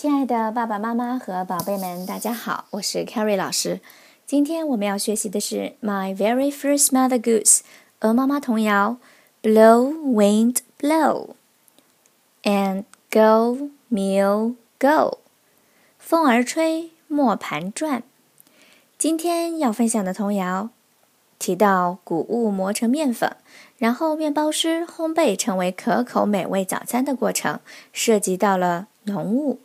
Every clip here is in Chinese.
亲爱的爸爸妈妈和宝贝们，大家好，我是 Carrie 老师。今天我们要学习的是《My Very First Mother Goose》鹅妈妈童谣：Blow, wind, blow, and go, mill, go。风儿吹，磨盘转。今天要分享的童谣提到谷物磨成面粉，然后面包师烘焙成为可口美味早餐的过程，涉及到了浓雾。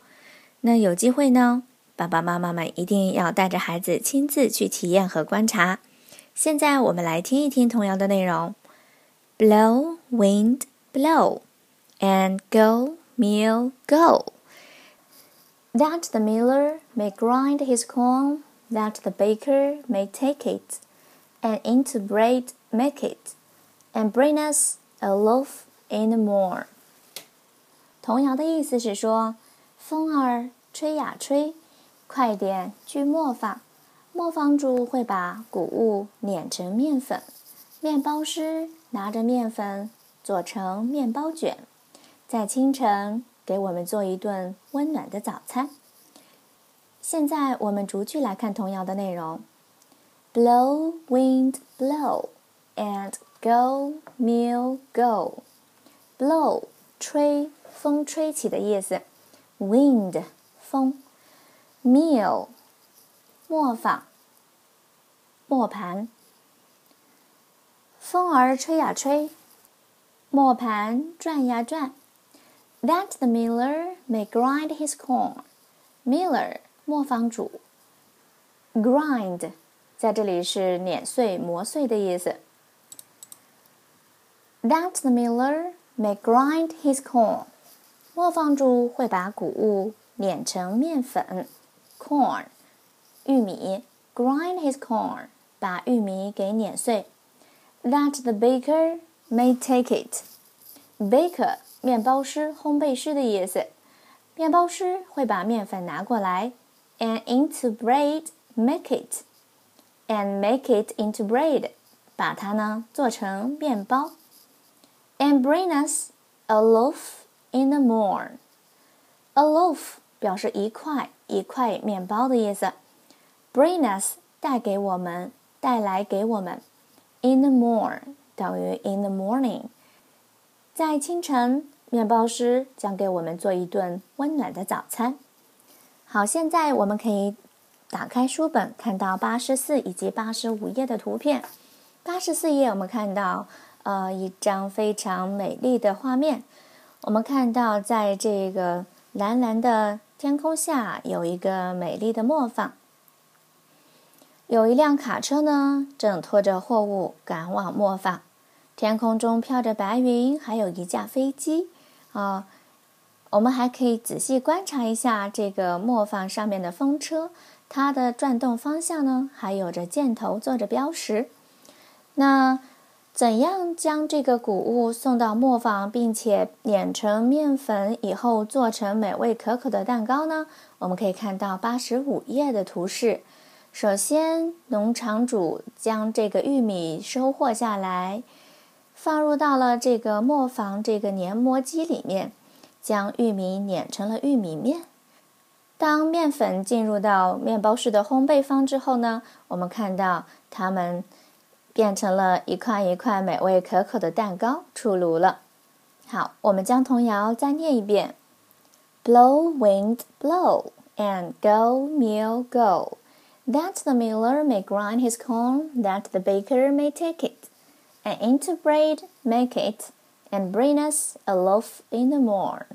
那有机会呢，爸爸妈妈们一定要带着孩子亲自去体验和观察。现在我们来听一听童谣的内容：Blow, wind, blow, and go, mill, go. That the miller may grind his corn, that the baker may take it, and into bread make it, and bring us a loaf in the morn. 童谣的意思是说。风儿吹呀吹，快点锯磨坊。磨坊主会把谷物碾成面粉，面包师拿着面粉做成面包卷，在清晨给我们做一顿温暖的早餐。现在我们逐句来看童谣的内容：Blow, wind, blow, and go, mill, go. Blow，吹，风吹起的意思。Wind，风；Mill，磨坊、磨盘。风儿吹呀吹，磨盘转呀转。That the miller may grind his corn。Miller，磨坊主。Grind，在这里是碾碎、磨碎的意思。That the miller may grind his corn。磨坊主会把谷物碾成面粉，corn，玉米，grind his corn，把玉米给碾碎。That the baker may take it，baker，面包师、烘焙师的意思。面包师会把面粉拿过来，and into bread make it，and make it into bread，把它呢做成面包。And bring us a loaf。In the morn, a loaf 表示一块一块面包的意思。Bring us 带给我们，带来给我们。In the morning 等于 in the morning，在清晨，面包师将给我们做一顿温暖的早餐。好，现在我们可以打开书本，看到八十四以及八十五页的图片。八十四页，我们看到呃一张非常美丽的画面。我们看到，在这个蓝蓝的天空下，有一个美丽的磨坊。有一辆卡车呢，正拖着货物赶往磨坊。天空中飘着白云，还有一架飞机。啊，我们还可以仔细观察一下这个磨坊上面的风车，它的转动方向呢，还有着箭头做着标识。那。怎样将这个谷物送到磨坊，并且碾成面粉以后做成美味可口的蛋糕呢？我们可以看到八十五页的图示。首先，农场主将这个玉米收获下来，放入到了这个磨坊这个碾磨机里面，将玉米碾成了玉米面。当面粉进入到面包师的烘焙坊之后呢，我们看到他们。变成了一块一块美味可口的蛋糕出炉了。好，我们将童谣再念一遍：Blow, wind, blow, and go, mill, go. That the miller may grind his corn, that the baker may take it, and into bread make it, and bring us a loaf in the morn.